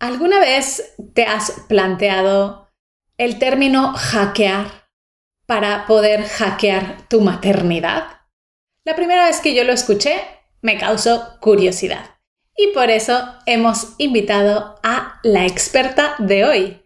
¿Alguna vez te has planteado el término hackear para poder hackear tu maternidad? La primera vez que yo lo escuché me causó curiosidad y por eso hemos invitado a la experta de hoy.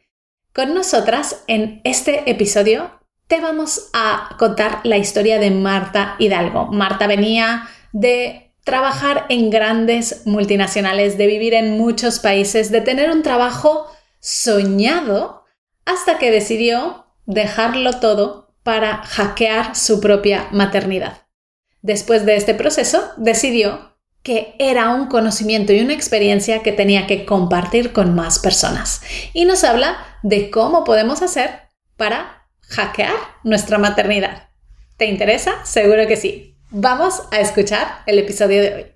Con nosotras en este episodio te vamos a contar la historia de Marta Hidalgo. Marta venía de trabajar en grandes multinacionales, de vivir en muchos países, de tener un trabajo soñado, hasta que decidió dejarlo todo para hackear su propia maternidad. Después de este proceso, decidió que era un conocimiento y una experiencia que tenía que compartir con más personas. Y nos habla de cómo podemos hacer para hackear nuestra maternidad. ¿Te interesa? Seguro que sí. Vamos a escuchar el episodio de hoy.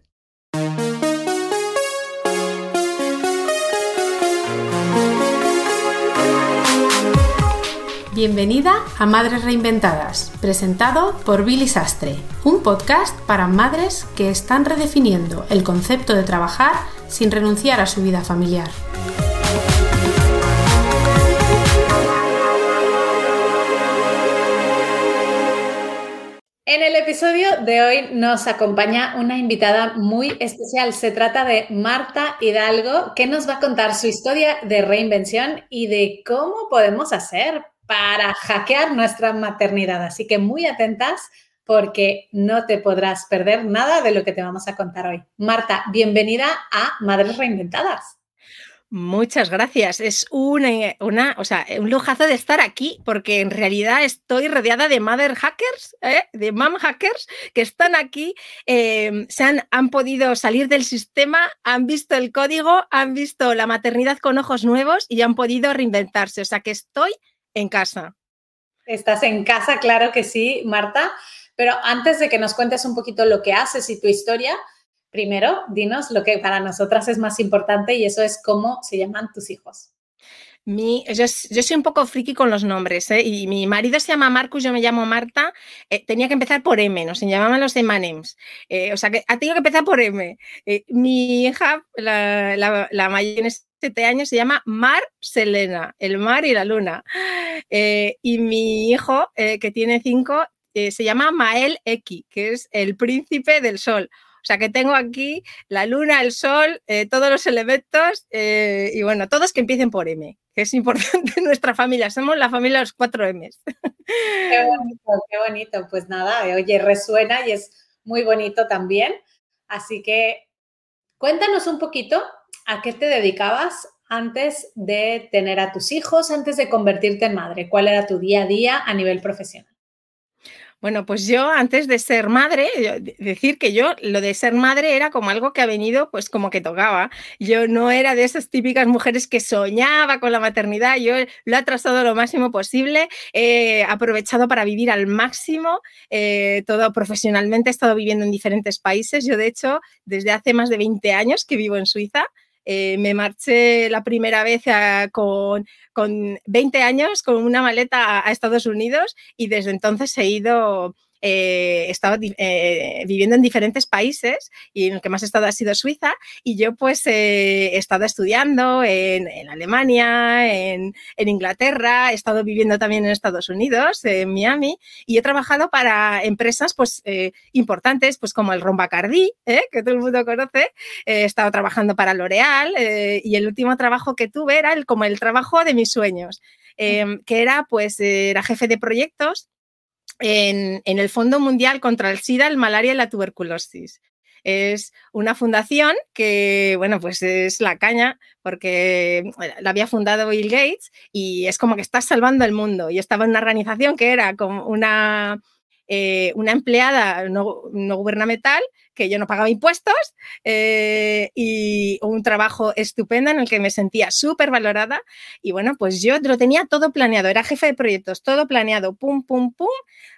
Bienvenida a Madres Reinventadas, presentado por Billy Sastre, un podcast para madres que están redefiniendo el concepto de trabajar sin renunciar a su vida familiar. En el episodio de hoy nos acompaña una invitada muy especial. Se trata de Marta Hidalgo, que nos va a contar su historia de reinvención y de cómo podemos hacer para hackear nuestra maternidad. Así que muy atentas porque no te podrás perder nada de lo que te vamos a contar hoy. Marta, bienvenida a Madres Reinventadas. Muchas gracias. Es una, una, o sea, un lujazo de estar aquí porque en realidad estoy rodeada de mother hackers, ¿eh? de mom hackers que están aquí, em, se han, han podido salir del sistema, han visto el código, han visto la maternidad con ojos nuevos y han podido reinventarse. O sea que estoy en casa. Estás en casa, claro que sí, Marta. Pero antes de que nos cuentes un poquito lo que haces y tu historia, primero, dinos lo que para nosotras es más importante y eso es cómo se llaman tus hijos. Mi, yo, soy un poco friki con los nombres, ¿eh? y mi marido se llama Marcus, yo me llamo Marta, eh, tenía que empezar por M, no se llamaban los Emanems, eh, o sea que ha tenido que empezar por M. mi hija, la, la, mayor en siete años, se llama Mar Selena, el mar y la luna, y mi hijo, que tiene cinco, se llama Mael Eki, que es el príncipe del sol. O sea que tengo aquí la luna, el sol, eh, todos los elementos eh, y bueno, todos que empiecen por M, que es importante nuestra familia. Somos la familia de los cuatro M's. Qué bonito, qué bonito. Pues nada, oye, resuena y es muy bonito también. Así que cuéntanos un poquito a qué te dedicabas antes de tener a tus hijos, antes de convertirte en madre. ¿Cuál era tu día a día a nivel profesional? Bueno, pues yo antes de ser madre, decir que yo lo de ser madre era como algo que ha venido pues como que tocaba. Yo no era de esas típicas mujeres que soñaba con la maternidad, yo lo he atrasado lo máximo posible, he aprovechado para vivir al máximo, eh, todo profesionalmente, he estado viviendo en diferentes países, yo de hecho desde hace más de 20 años que vivo en Suiza. Eh, me marché la primera vez con, con 20 años con una maleta a Estados Unidos y desde entonces he ido eh, he estado eh, viviendo en diferentes países y en el que más he estado ha sido Suiza y yo pues eh, he estado estudiando en, Alemania, en, Inglaterra, he estado viviendo también en Estados Unidos, en Miami y he trabajado para empresas pues importantes pues como el Rombacardí, que todo el mundo conoce, he estado trabajando para L'Oreal y el último trabajo que tuve era el, como el trabajo de mis sueños. Em, que era pues era jefe de proyectos en, el Fondo Mundial contra el SIDA, el malaria y la tuberculosis. Es una fundación que, bueno, pues es la caña porque la había fundado Bill Gates y es como que está salvando el mundo. Y estaba en una organización que era como una, eh, una empleada no, gubernamental que yo no pagaba impuestos eh, y un trabajo estupendo en el que me sentía súper valorada. Y bueno, pues yo lo tenía todo planeado, era jefe de proyectos, todo planeado, pum, pum, pum.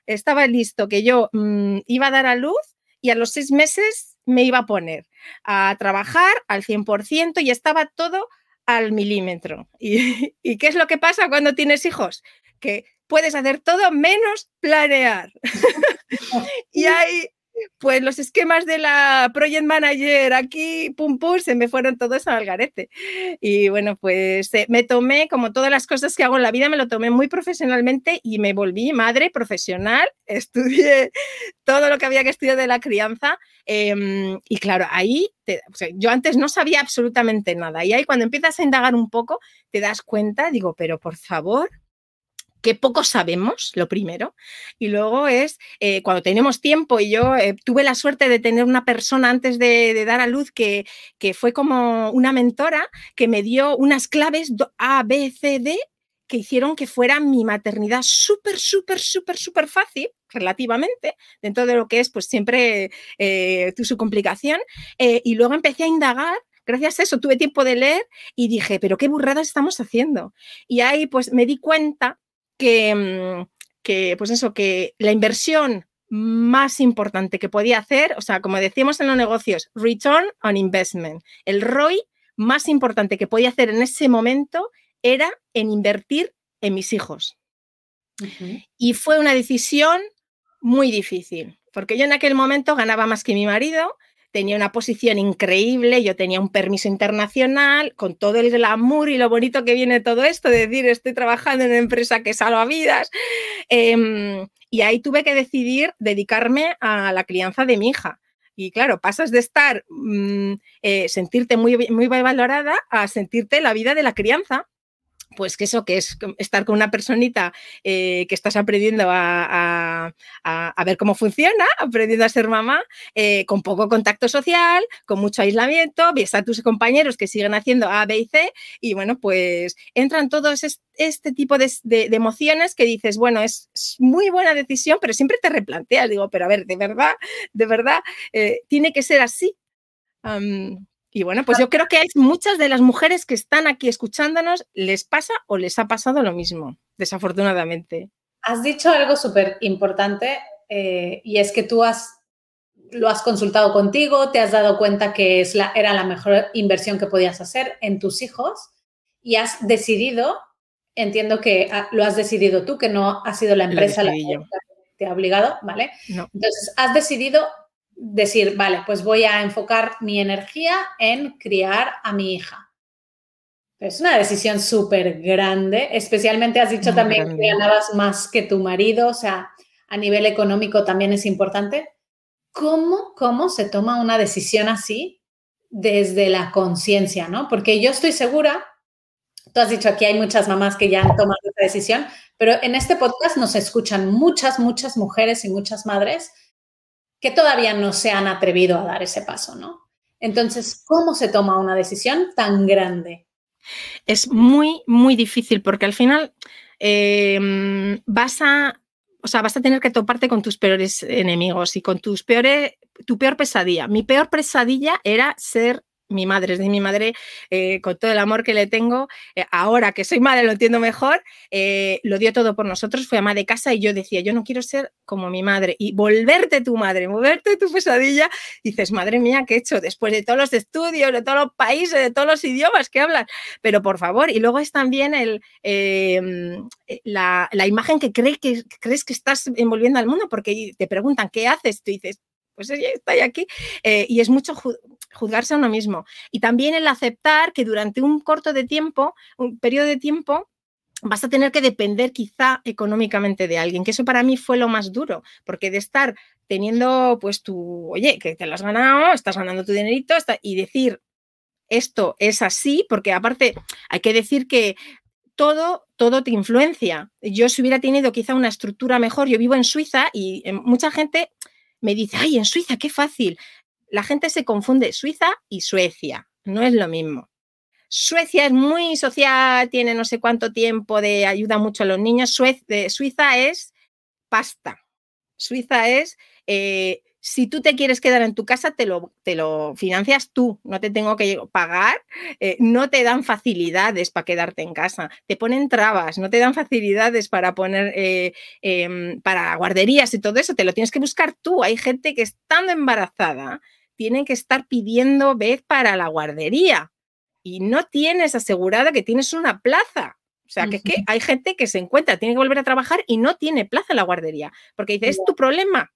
Estaba listo que yo mm, iba a dar a luz y a los seis meses me iba a poner a trabajar al 100% y estaba todo al milímetro. ¿Y, ¿Y qué es lo que pasa cuando tienes hijos? Que puedes hacer todo menos planear. y hay pues los esquemas de la Project Manager aquí, pum, pum, se me fueron todos al garete. Y bueno, pues eh, me tomé, como todas las cosas que hago en la vida, me lo tomé muy profesionalmente y me volví madre profesional. Estudié todo lo que había que estudiar de la crianza. Em, y claro, ahí yo antes no sabía absolutamente nada. Y ahí cuando empiezas a indagar un poco, te das cuenta, digo, pero por favor, que poco sabemos, lo primero, y luego es eh, cuando tenemos tiempo, y yo eh, tuve la suerte de tener una persona antes de, dar a luz que, que, fue como una mentora que me dio unas claves A, B, C, D que hicieron que fuera mi maternidad súper, súper, súper, súper fácil, relativamente, dentro de lo que es pues siempre eh, su complicación, y luego empecé a indagar gracias a eso tuve tiempo de leer y dije, pero qué burradas estamos haciendo. Y ahí pues me di cuenta Mm, que, pues eso, que la inversión más importante que podía hacer, o sea, como decíamos en los negocios, return on investment. El ROI más importante que podía hacer en ese momento era en invertir en mis hijos. Y fue una decisión muy difícil, porque yo en aquel momento ganaba más que mi marido, tenía una posición increíble, yo tenía un permiso internacional, con todo el glamour y lo bonito que viene todo esto, de decir, estoy trabajando en una empresa que salva vidas. Em, y ahí tuve que decidir dedicarme a la crianza de mi hija. Y claro, pasas de estar, mm, eh, sentirte muy, muy valorada a sentirte la vida de la crianza pues que eso, que es estar con una personita eh, que estás aprendiendo a, ver cómo funciona, aprendiendo a ser mamá, eh, con poco contacto social, con mucho aislamiento, ves a tus compañeros que siguen haciendo A, B y C, y bueno, pues entran todos este, tipo de, emociones que dices, bueno, es, muy buena decisión, pero siempre te replanteas, digo, pero a ver, de verdad, de verdad, eh, tiene que ser así. Y bueno, pues yo creo que hay muchas de las mujeres que están aquí escuchándonos, les pasa o les ha pasado lo mismo, desafortunadamente. Has dicho algo súper importante eh, y es que tú has, lo has consultado contigo, te has dado cuenta que es la, era la mejor inversión que podías hacer en tus hijos y has decidido, entiendo que lo has decidido tú, que no ha sido la empresa la que te ha obligado, ¿vale? Entonces, has decidido decir, vale, pues voy a enfocar mi energía en criar a mi hija. Es una decisión súper grande, especialmente has dicho también que ganabas más que tu marido, o sea, a nivel económico también es importante. ¿Cómo, cómo se toma una decisión así desde la conciencia, no? Porque yo estoy segura, tú has dicho aquí hay muchas mamás que ya han tomado esa decisión, pero en este podcast nos escuchan muchas, muchas mujeres y muchas madres que todavía no se han atrevido a dar ese paso, ¿no? Entonces, ¿cómo se toma una decisión tan grande? Es muy, muy difícil porque al final em, vas a, o sea, vas a tener que toparte con tus peores enemigos y con tus peores, tu peor pesadilla. Mi peor pesadilla era ser mi madre, es de mi madre, eh, con todo el amor que le tengo, eh, ahora que soy madre lo entiendo mejor, eh, lo dio todo por nosotros, fue ama de casa y yo decía, yo no quiero ser como mi madre y volverte tu madre, volverte tu pesadilla, dices, madre mía, ¿qué he hecho? Después de todos los estudios, de todos los países, de todos los idiomas que hablan, pero por favor, y luego es también el, em, la, imagen que, crees que crees que estás envolviendo al mundo, porque te preguntan, ¿qué haces? Tú dices, pues está aquí. y es mucho juzgarse a uno mismo. Y también el aceptar que durante un corto de tiempo, un periodo de tiempo, vas a tener que depender quizá económicamente de alguien, que eso para mí fue lo más duro, porque de estar teniendo pues tu, oye, que te lo has ganado, estás ganando tu dinerito y decir esto es así, porque aparte hay que decir que todo, todo te influencia. Yo si hubiera tenido quizá una estructura mejor, yo vivo en Suiza y eh, mucha gente me dice, ay, en Suiza, qué fácil la gente se confunde Suiza y Suecia, no es lo mismo. Suecia es muy social, tiene no sé cuánto tiempo de ayuda mucho a los niños. Suiza es pasta. Suiza es eh, si tú te quieres quedar en tu casa, te lo, te lo financias tú, no te tengo que pagar, eh, no te dan facilidades para quedarte en casa, te ponen trabas, no te dan facilidades para poner, eh, em, para guarderías y todo eso, te lo tienes que buscar tú. Hay gente que estando embarazada tiene que estar pidiendo vez para la guardería y no tienes asegurada que tienes una plaza. O sea, que es que hay gente que se encuentra, tiene que volver a trabajar y no tiene plaza en la guardería, porque dice, es tu problema,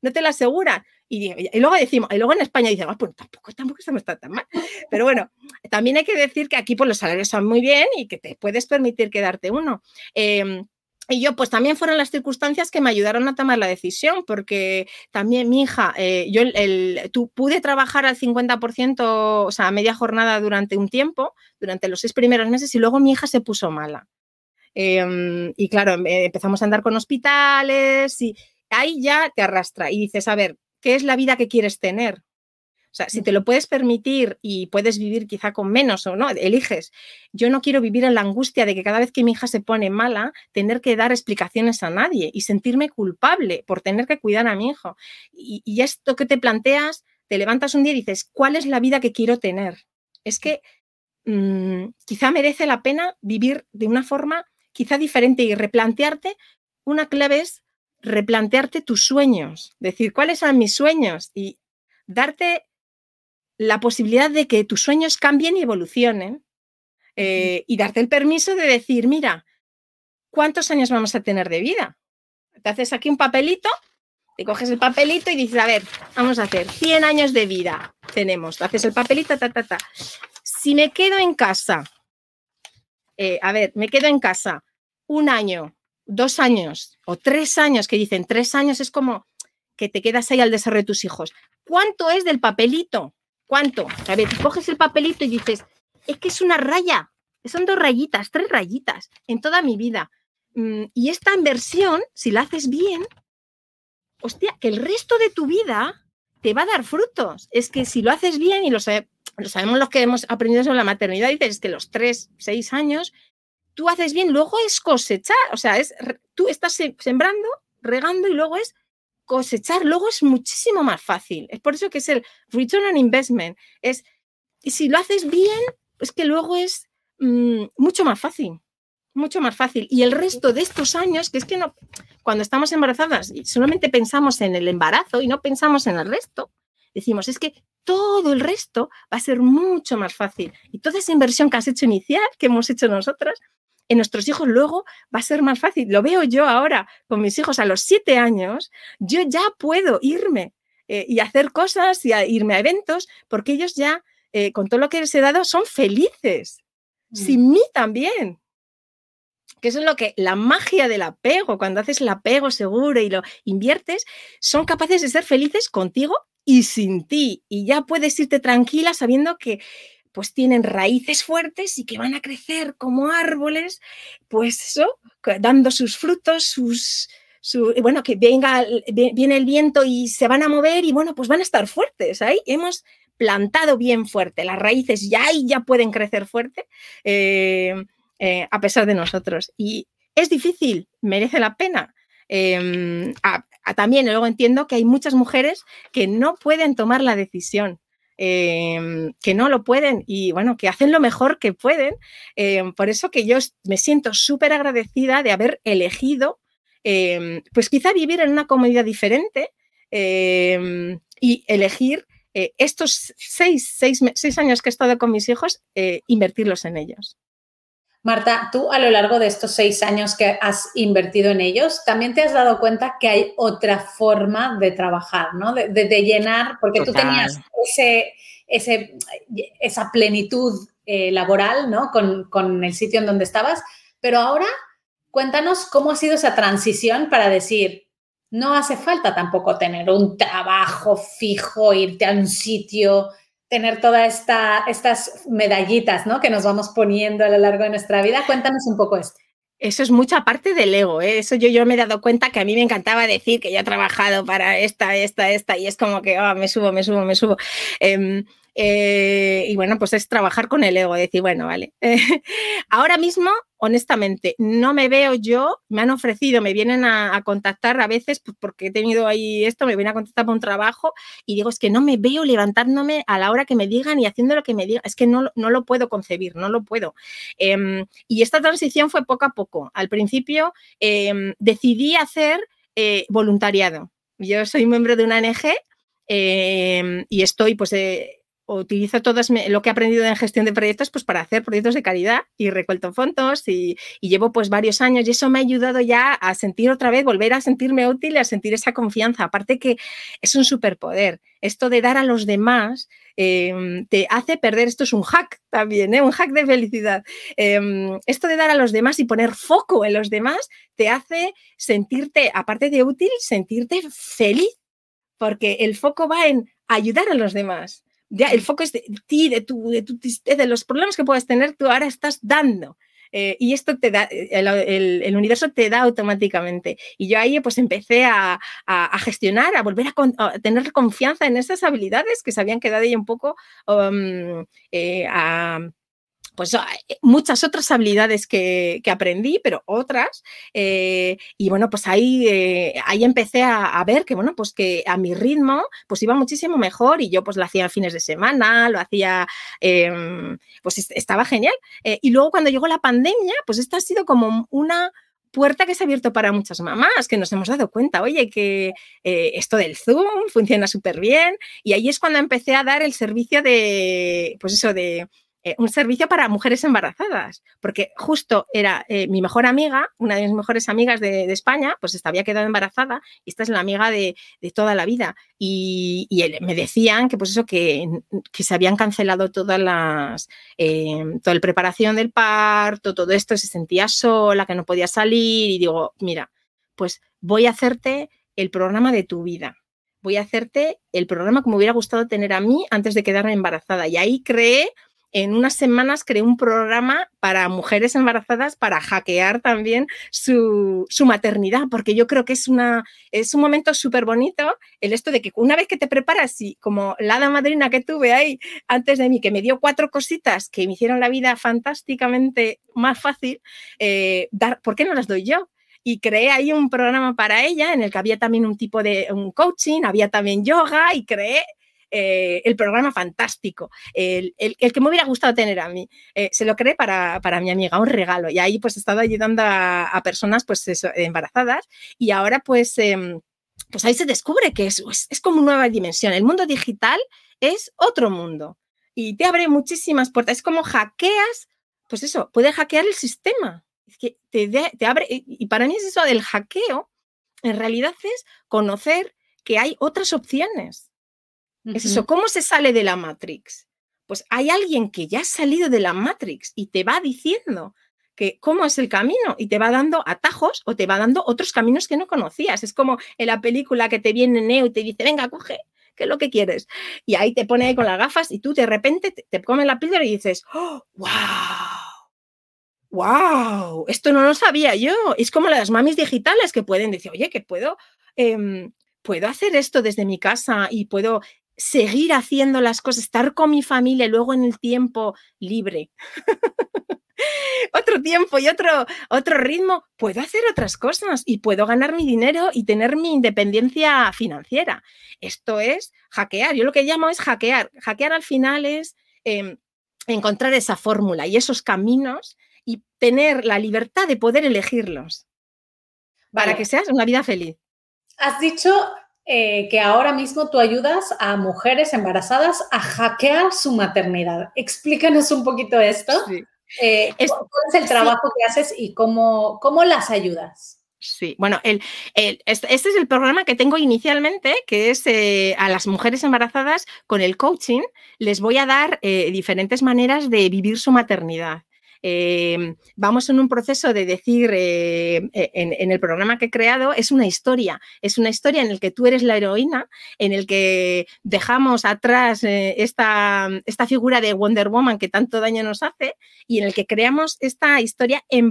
no te la asegura. Y, luego decimos, y luego en España dicen, ah, pues tampoco, tampoco no está tan mal. Pero bueno, también hay que decir que aquí pues, los salarios son muy bien y que te puedes permitir quedarte uno. Em, y yo, pues también fueron las circunstancias que me ayudaron a tomar la decisión, porque también mi hija, eh, yo el, pude trabajar al 50%, o sea, a media jornada durante un tiempo, durante los seis primeros meses, y luego mi hija se puso mala. Em, y claro, em, empezamos a andar con hospitales y ahí ya te arrastra y dices, a ver, ¿qué es la vida que quieres tener? O sea, si te lo puedes permitir y puedes vivir quizá con menos o no, eliges. Yo no quiero vivir en la angustia de que cada vez que mi hija se pone mala, tener que dar explicaciones a nadie y sentirme culpable por tener que cuidar a mi hijo. Y, esto que te planteas, te levantas un día y dices, ¿cuál es la vida que quiero tener? Es que mm, quizá merece la pena vivir de una forma quizá diferente y replantearte. Una clave es replantearte tus sueños, decir cuáles son mis sueños y darte la posibilidad de que tus sueños cambien y evolucionen eh, y darte el permiso de decir, mira, ¿cuántos años vamos a tener de vida? Te haces aquí un papelito, te coges el papelito y dices, a ver, vamos a hacer 100 años de vida tenemos, te haces el papelito, ta, ta, ta. Si me quedo en casa, eh, a ver, me quedo en casa un año, dos años o tres años, que dicen tres años es como que te quedas ahí al desarrollo de tus hijos. ¿Cuánto es del papelito? ¿Cuánto? A ver, coges el papelito y dices, es que es una raya, son dos rayitas, tres rayitas en toda mi vida. Mm, y esta inversión, si la haces bien, hostia, que el resto de tu vida te va a dar frutos. Es que si lo haces bien, y lo, lo sabemos los que hemos aprendido sobre la maternidad, dices que los tres, seis años, tú haces bien, luego es cosechar. O sea, es, tú estás sembrando, regando y luego es cosechar luego es muchísimo más fácil. Es por eso que es el return on investment. Es, y si lo haces bien, es que luego es mm, mucho más fácil, mucho más fácil. Y el resto de estos años, que es que no, cuando estamos embarazadas solamente pensamos en el embarazo y no pensamos en el resto, decimos, es que todo el resto va a ser mucho más fácil. Y toda esa inversión que has hecho inicial, que hemos hecho nosotras, en nuestros hijos luego va a ser más fácil. Lo veo yo ahora con mis hijos a los siete años, yo ya puedo irme eh, y hacer cosas y irme a eventos porque ellos ya, eh, con todo lo que les he dado, son felices. Mm. Sin mí también. Que eso es lo que la magia del apego, cuando haces el apego seguro y lo inviertes, son capaces de ser felices contigo y sin ti. Y ya puedes irte tranquila sabiendo que pues tienen raíces fuertes y que van a crecer como árboles, pues eso, dando sus frutos, sus, bueno, que venga, viene el viento y se van a mover y bueno, pues van a estar fuertes. Ahí hemos plantado bien fuerte, las raíces ya y ya pueden crecer fuerte eh, eh, a pesar de nosotros. Y es difícil, merece la pena. Em, también luego entiendo que hay muchas mujeres que no pueden tomar la decisión Em, que no lo pueden y bueno, que hacen lo mejor que pueden. Em, por eso que yo me siento súper agradecida de haber elegido, em, pues quizá vivir en una comunidad diferente y elegir eh, estos seis, seis, seis, años que he estado con mis hijos, eh, invertirlos en ellos. Marta, tú a lo largo de estos seis años que has invertido en ellos, también te has dado cuenta que hay otra forma de trabajar, ¿no? De, llenar, porque tú tenías ese, esa plenitud eh, laboral, ¿no? Con, con el sitio en donde estabas, pero ahora cuéntanos cómo ha sido esa transición para decir, no hace falta tampoco tener un trabajo fijo, irte a un sitio, tener todas esta, estas medallitas ¿no? que nos vamos poniendo a lo largo de nuestra vida. Cuéntanos un poco esto. Eso es mucha parte del ego, ¿eh? eso yo, yo me he dado cuenta que a mí me encantaba decir que yo he trabajado para esta, esta, esta, y es como que oh, me subo, me subo, me subo. Em, y bueno, pues es trabajar con el ego, decir, bueno, vale. ahora mismo honestamente, no me veo yo, me han ofrecido, me vienen a, contactar a veces pues, porque he tenido ahí esto, me vienen a contactar por un trabajo y digo, es que no me veo levantándome a la hora que me digan y haciendo lo que me digan, es que no, no lo puedo concebir, no lo puedo. Em, y esta transición fue poco a poco. Al principio em, decidí hacer eh, voluntariado. Yo soy miembro de una ONG em, y estoy pues... Eh, utilizo todo lo que he aprendido en gestión de proyectos pues para hacer proyectos de calidad y recuelto fondos y, llevo pues varios años y eso me ha ayudado ya a sentir otra vez, volver a sentirme útil y a sentir esa confianza. Aparte que es un superpoder. Esto de dar a los demás em, te hace perder, esto es un hack también, ¿eh? un hack de felicidad. Em, esto de dar a los demás y poner foco en los demás te hace sentirte, aparte de útil, sentirte feliz, porque el foco va en ayudar a los demás ya el foco es de ti, de, tu, de, tu, de los problemas que puedas tener, tú ahora estás dando. Eh, y esto te da, el, el, universo te da automáticamente. Y yo ahí pues empecé a, a, gestionar, a volver a, tener confianza en esas habilidades que se habían quedado ahí un poco um, eh, pues ah, eh, muchas otras habilidades que, aprendí, pero otras. Eh, y bueno, pues ahí, eh, ahí empecé a, ver que, bueno, pues que a mi ritmo, pues iba muchísimo mejor y yo pues lo hacía fines de semana, lo hacía, em, pues estaba genial. y luego cuando llegó la pandemia, pues esta ha sido como una puerta que se ha abierto para muchas mamás, que nos hemos dado cuenta, oye, que esto del Zoom funciona súper bien. Y ahí es cuando empecé a dar el servicio de, pues eso, de eh, un servicio para mujeres embarazadas, porque justo era eh, mi mejor amiga, una de mis mejores amigas de, España, pues había quedado embarazada y esta es la amiga de, toda la vida. Y, me decían que pues eso, que, se habían cancelado todas las, eh, toda la preparación del parto, todo esto, se sentía sola, que no podía salir y digo, mira, pues voy a hacerte el programa de tu vida voy a hacerte el programa que me hubiera gustado tener a mí antes de quedarme embarazada. Y ahí creé en unas semanas creé un programa para mujeres embarazadas para hackear también su, maternidad, porque yo creo que es, un momento súper bonito el esto de que una vez que te preparas y como la hada madrina que tuve ahí antes de mí, que me dio cuatro cositas que me hicieron la vida fantásticamente más fácil, eh, dar, ¿por qué no las doy yo? y creé ahí un programa para ella en el que había también un tipo de un coaching, había también yoga y creé eh, el programa fantástico, el, que me hubiera gustado tener a mí. Eh, se lo creé para, mi amiga, un regalo. Y ahí pues he estado ayudando a, personas pues embarazadas y ahora pues, em, pues ahí se descubre que es, es como una nueva dimensión. El mundo digital es otro mundo y te abre muchísimas puertas. Es como hackeas, pues eso, puedes hackear el sistema. Es que te, te abre, y para mí es eso del hackeo, en realidad es conocer que hay otras opciones es eso, ¿cómo se sale de la Matrix? Pues hay alguien que ya ha salido de la Matrix y te va diciendo que cómo es el camino y te va dando atajos o te va dando otros caminos que no conocías. Es como en la película que te viene Neo y te dice, venga, coge, ¿qué es lo que quieres? Y ahí te pone con las gafas y tú de repente te, comes la píldora y dices, ¡Oh, wow! ¡Wow! Esto no lo sabía yo. Es como las mamis digitales que pueden decir, oye, que puedo, em, puedo hacer esto desde mi casa y puedo seguir haciendo las cosas, estar con mi familia luego en el tiempo libre. otro tiempo y otro, otro ritmo, puedo hacer otras cosas y puedo ganar mi dinero y tener mi independencia financiera. Esto es hackear. Yo lo que llamo es hackear. Hackear al final es em, encontrar esa fórmula y esos caminos y tener la libertad de poder elegirlos para que seas una vida feliz. Has dicho eh, que ahora mismo tú ayudas a mujeres embarazadas a hackear su maternidad. Explícanos un poquito esto. Eh, ¿Cuál es el trabajo que haces y cómo, cómo las ayudas? Sí, bueno, el, este, este, es el programa que tengo inicialmente, que es eh, a las mujeres embarazadas con el coaching, les voy a dar diferentes maneras de vivir su maternidad. Em, vamos en un proceso de decir, eh, e, en, el programa que he creado, es una historia, es una historia en el que tú eres la heroína, en el que dejamos atrás eh, esta, esta, figura de Wonder Woman que tanto daño nos hace y en el que creamos esta historia eh,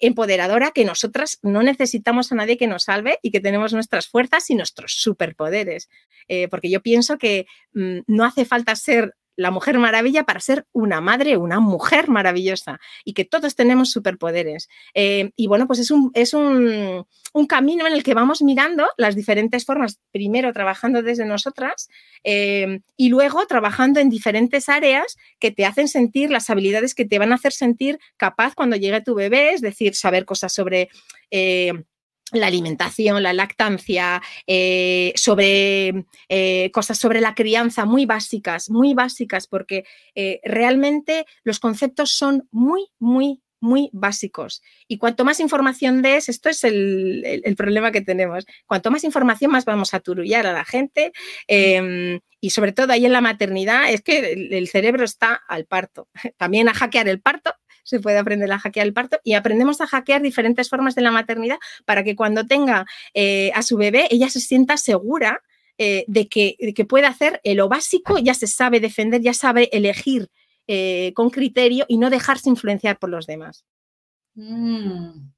empoderadora, que nosotras no necesitamos a nadie que nos salve y que tenemos nuestras fuerzas y nuestros superpoderes. Eh, porque yo pienso que mm, no hace falta ser la mujer maravilla para ser una madre, una mujer maravillosa y que todos tenemos superpoderes. Eh, y bueno, pues es, un, es un, camino en el que vamos mirando las diferentes formas, primero trabajando desde nosotras eh, y luego trabajando en diferentes áreas que te hacen sentir las habilidades que te van a hacer sentir capaz cuando llegue tu bebé, es decir, saber cosas sobre... Eh, la alimentación, la lactancia, eh, sobre eh, cosas sobre la crianza muy básicas, muy básicas, porque eh, realmente los conceptos son muy, muy, muy básicos. Y cuanto más información des, esto es el, problema que tenemos, cuanto más información más vamos a turullar a la gente em, y sobre todo ahí en la maternidad es que el cerebro está al parto, también a hackear el parto se puede aprender a hackear el parto y aprendemos a hackear diferentes formas de la maternidad para que cuando tenga eh, a su bebé ella se sienta segura eh, de, que, puede hacer lo básico, ya se sabe defender, ya sabe elegir eh, con criterio y no dejarse influenciar por los demás. Mm.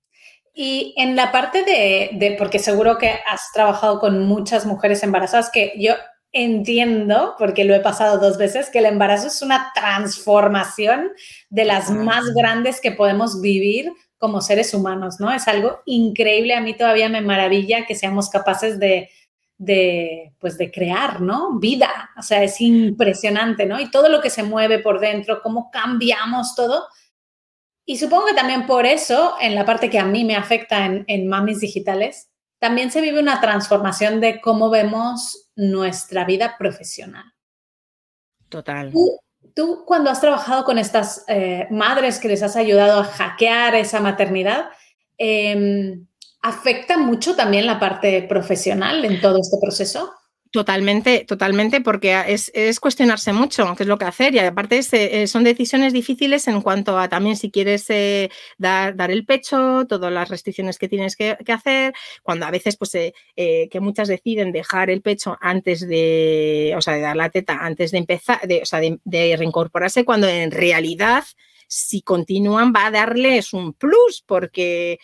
Y en la parte de, porque seguro que has trabajado con muchas mujeres embarazadas, que yo entiendo, porque lo he pasado dos veces, que el embarazo es una transformación de las más grandes que podemos vivir como seres humanos, ¿no? Es algo increíble, a mí todavía me maravilla que seamos capaces de, de, pues de crear, ¿no? Vida, o sea, es impresionante, ¿no? Y todo lo que se mueve por dentro, cómo cambiamos todo. Y supongo que también por eso, en la parte que a mí me afecta en, en Mamis Digitales, también se vive una transformación de cómo vemos nuestra vida profesional. Total. Tú, cuando has trabajado con estas eh, madres que les has ayudado a hackear esa maternidad, em, ¿afecta mucho también la parte profesional en todo este proceso? Totalmente, totalmente, porque es, cuestionarse mucho qué es lo que hacer. Y aparte eh, son decisiones difíciles en cuanto a también si quieres eh, dar, dar, el pecho, todas las restricciones que tienes que, hacer, cuando a veces pues eh, que muchas deciden dejar el pecho antes de, o sea, de dar la teta antes de empezar, de, o sea, de reincorporarse, cuando en realidad si continúan va a darles un plus porque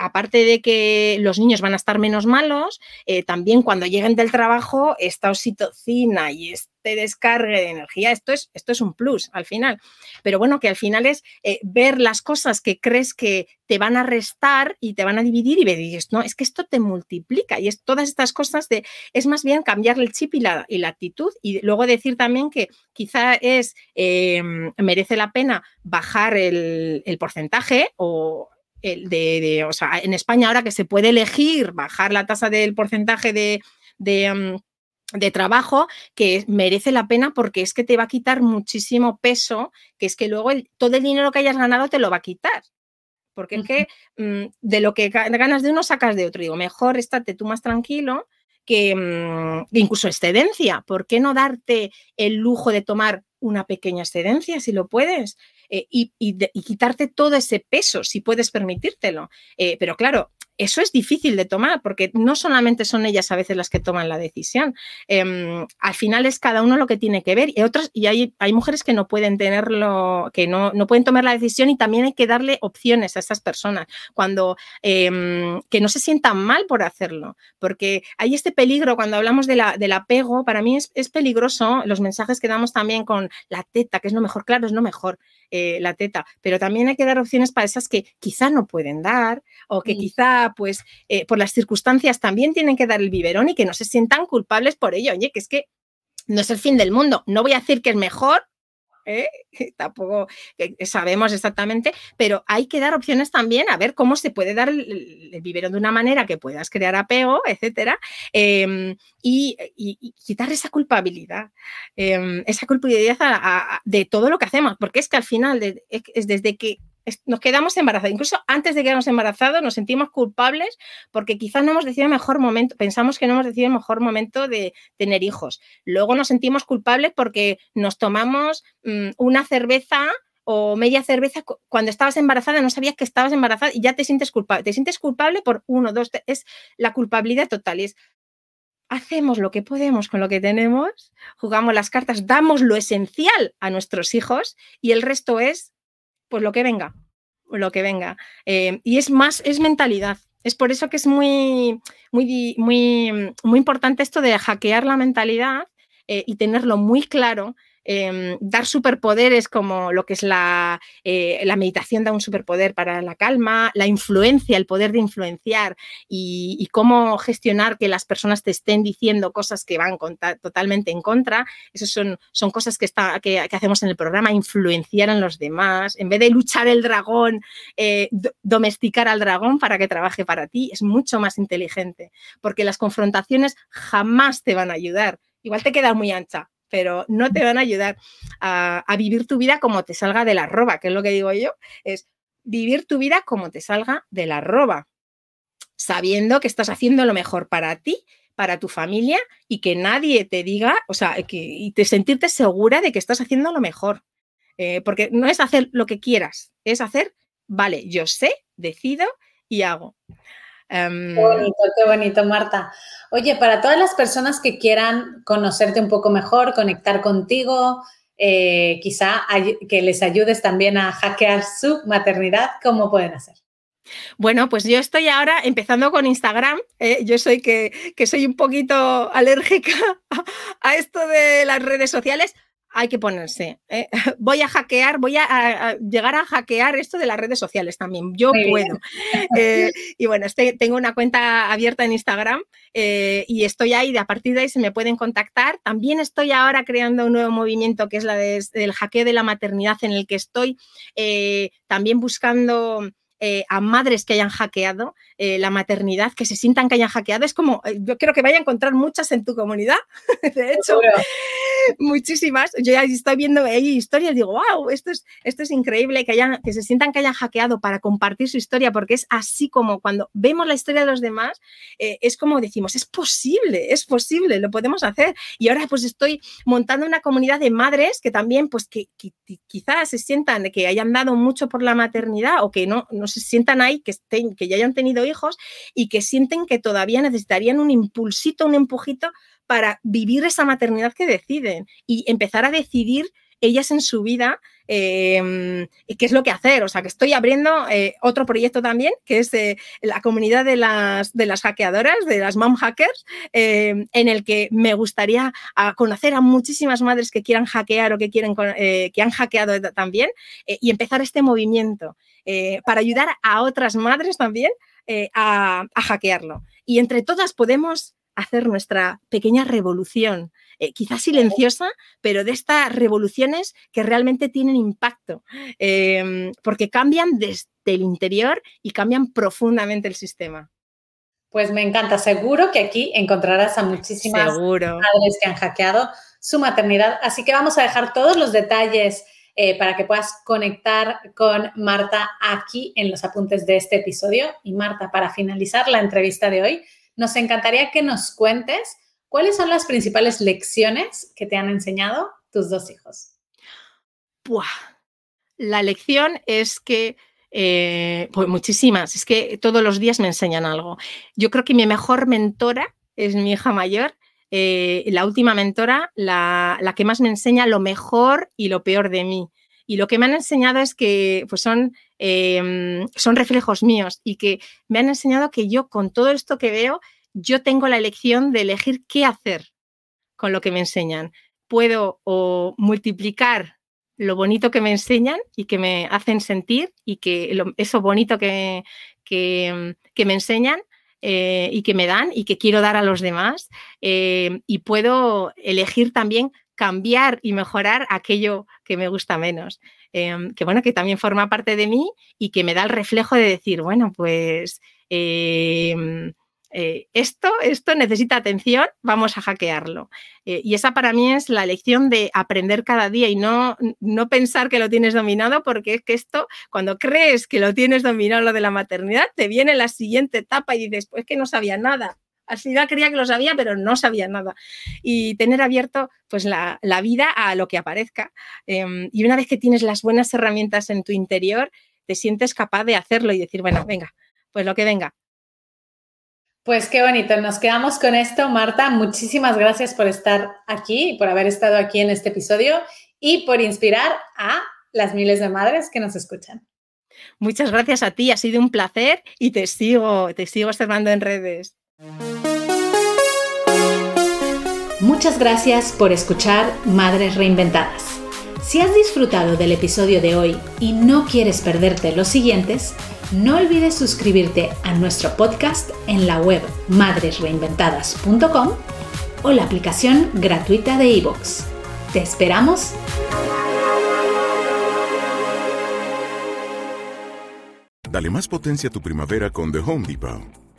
aparte de que los niños van a estar menos malos, eh, también cuando lleguen del trabajo, esta oxitocina y este descargue de energía, esto es, esto es un plus al final. Pero bueno, que al final es eh, ver las cosas que crees que te van a restar y te van a dividir y dices, no, es que esto te multiplica y es todas estas cosas de, es más bien cambiarle el chip y la, y la actitud y luego decir también que quizá es, em, merece la pena bajar el, el porcentaje o de, o sea, en España ahora que se puede elegir bajar la tasa del porcentaje de, de, de trabajo que merece la pena porque es que te va a quitar muchísimo peso, que es que luego todo el dinero que hayas ganado te lo va a quitar. Porque es que mm, de lo que ganas de uno sacas de otro. Digo, mejor estate tú más tranquilo que, mm, incluso excedencia. ¿Por qué no darte el lujo de tomar una pequeña excedencia si lo puedes? Eh, y, quitarte todo ese peso si puedes permitírtelo. Eh, pero claro, eso es difícil de tomar porque no solamente son ellas a veces las que toman la decisión. Em, al final es cada uno lo que tiene que ver y otros y hay, hay mujeres que no pueden tenerlo, que no, no, pueden tomar la decisión y también hay que darle opciones a estas personas cuando em, que no se sientan mal por hacerlo, porque hay este peligro cuando hablamos de la, del apego. Para mí es, es, peligroso los mensajes que damos también con la teta, que es lo mejor, claro, es lo mejor eh, la teta, pero también hay que dar opciones para esas que quizá no pueden dar o que quizá pues eh, por las circunstancias también tienen que dar el biberón y que no se sientan culpables por ello. Oye, que es que no es el fin del mundo. No voy a decir que es mejor, ¿eh? tampoco sabemos exactamente, pero hay que dar opciones también a ver cómo se puede dar el, biberón de una manera que puedas crear apego, etcétera, em, y, quitar esa culpabilidad, em, esa culpabilidad de todo lo que hacemos, porque es que al final, es desde que nos quedamos embarazados. Incluso antes de quedarnos embarazados nos sentimos culpables porque quizás no hemos decidido el mejor momento, pensamos que no hemos decidido el mejor momento de tener hijos. Luego nos sentimos culpables porque nos tomamos mm, una cerveza o media cerveza cuando estabas embarazada, no sabías que estabas embarazada y ya te sientes culpable. Te sientes culpable por uno, dos, tres, es la culpabilidad total. Es, hacemos lo que podemos con lo que tenemos, jugamos las cartas, damos lo esencial a nuestros hijos y el resto es pues lo que venga. lo que venga. Eh, y es más, es mentalidad. Es por eso que es muy, muy, muy, muy importante esto de hackear la mentalidad eh, y tenerlo muy claro Em, dar superpoderes como lo que es la, eh, la, meditación da un superpoder para la calma, la influencia, el poder de influenciar y, cómo gestionar que las personas te estén diciendo cosas que van totalmente en contra. Esas son, son cosas que, está, que, hacemos en el programa, influenciar en los demás. En vez de luchar el dragón, eh, domesticar al dragón para que trabaje para ti, es mucho más inteligente, porque las confrontaciones jamás te van a ayudar. Igual te queda muy ancha, pero no te van a ayudar a, vivir tu vida como te salga de la roba, que es lo que digo yo, es vivir tu vida como te salga de la roba, sabiendo que estás haciendo lo mejor para ti, para tu familia y que nadie te diga, o sea, que, y te sentirte segura de que estás haciendo lo mejor. Eh, porque no es hacer lo que quieras, es hacer, vale, yo sé, decido y hago. Em, qué bonito, qué bonito, Marta. Oye, para todas las personas que quieran conocerte un poco mejor, conectar contigo, eh, quizá que les ayudes también a hackear su maternidad, ¿cómo pueden hacer? Bueno, pues yo estoy ahora empezando con Instagram. Eh, yo soy que, que, soy un poquito alérgica a esto de las redes sociales, hay que ponerse. ¿eh? Voy a hackear, voy a, llegar a hackear esto de las redes sociales también. Yo puedo. Eh, y bueno, este, tengo una cuenta abierta en Instagram eh, y estoy ahí, de a partir de ahí se me pueden contactar. También estoy ahora creando un nuevo movimiento que es la del hackeo de la maternidad en el que estoy también buscando eh, a madres que hayan hackeado eh, la maternidad, que se sientan que hayan hackeado. Es como, yo creo que vaya a encontrar muchas en tu comunidad, de hecho, muchísimas. Yo ya estoy viendo ahí historias, digo, wow, esto es, esto es increíble, que, hayan, que se sientan que hayan hackeado para compartir su historia, porque es así como cuando vemos la historia de los demás, es como decimos, es posible, es posible, lo podemos hacer. Y ahora pues estoy montando una comunidad de madres que también, pues que, quizás se sientan que hayan dado mucho por la maternidad o que no, no se sientan ahí, que, estén, que ya hayan tenido hijos y que sienten que todavía necesitarían un impulsito, un empujito para vivir esa maternidad que deciden y empezar a decidir ellas en su vida em, qué es lo que hacer. O sea, que estoy abriendo eh, otro proyecto también, que es eh, la comunidad de las, de las hackeadoras, de las mom hackers, em, en el que me gustaría conocer a muchísimas madres que quieran hackear o que, quieren, eh, que han hackeado también y empezar este movimiento. Para ayudar a otras madres también eh, a, hackearlo. Y entre todas podemos hacer nuestra pequeña revolución, eh, quizás silenciosa, pero de estas revoluciones que realmente tienen impacto, em, porque cambian desde el interior y cambian profundamente el sistema. Pues me encanta, seguro que aquí encontrarás a muchísimas madres que han hackeado su maternidad, así que vamos a dejar todos los detalles eh, para que puedas conectar con Marta aquí en los apuntes de este episodio. Y Marta, para finalizar la entrevista de hoy, nos encantaría que nos cuentes cuáles son las principales lecciones que te han enseñado tus dos hijos. La lección es que eh, pues muchísimas, es que todos los días me enseñan algo. Yo creo que mi mejor mentora es mi hija mayor eh, la última mentora, la, que más me enseña lo mejor y lo peor de mí. Y lo que me han enseñado es que pues son, em, son reflejos míos y que me han enseñado que yo con todo esto que veo, yo tengo la elección de elegir qué hacer con lo que me enseñan. Puedo multiplicar lo bonito que me enseñan y que me hacen sentir y que eso bonito que, que, que me enseñan eh, y que me dan y que quiero dar a los demás. Eh, y puedo elegir también cambiar y mejorar aquello que me gusta menos. Em, que bueno, que también forma parte de mí y que me da el reflejo de decir, bueno, pues em, eh, esto, esto necesita atención, vamos a hackearlo. Eh, y esa para mí es la lección de aprender cada día y no, no pensar que lo tienes dominado, porque es que esto, cuando crees que lo tienes dominado lo de la maternidad, te viene la siguiente etapa y dices, pues que no sabía nada. Al final creía que lo sabía, pero no sabía nada. Y tener abierto pues la, vida a lo que aparezca. Em, y una vez que tienes las buenas herramientas en tu interior, te sientes capaz de hacerlo y decir, bueno, venga, pues lo que venga, pues qué bonito, nos quedamos con esto. Marta, muchísimas gracias por estar aquí, por haber estado aquí en este episodio y por inspirar a las miles de madres que nos escuchan. Muchas gracias a ti, ha sido un placer y te sigo, te sigo observando en redes. Muchas gracias por escuchar Madres Reinventadas. Si has disfrutado del episodio de hoy y no quieres perderte los siguientes, no olvides suscribirte a nuestro podcast en la web madresreinventadas.com o la aplicación gratuita de iVoox. ¡Te esperamos! Dale más potencia a tu primavera con The Home Depot.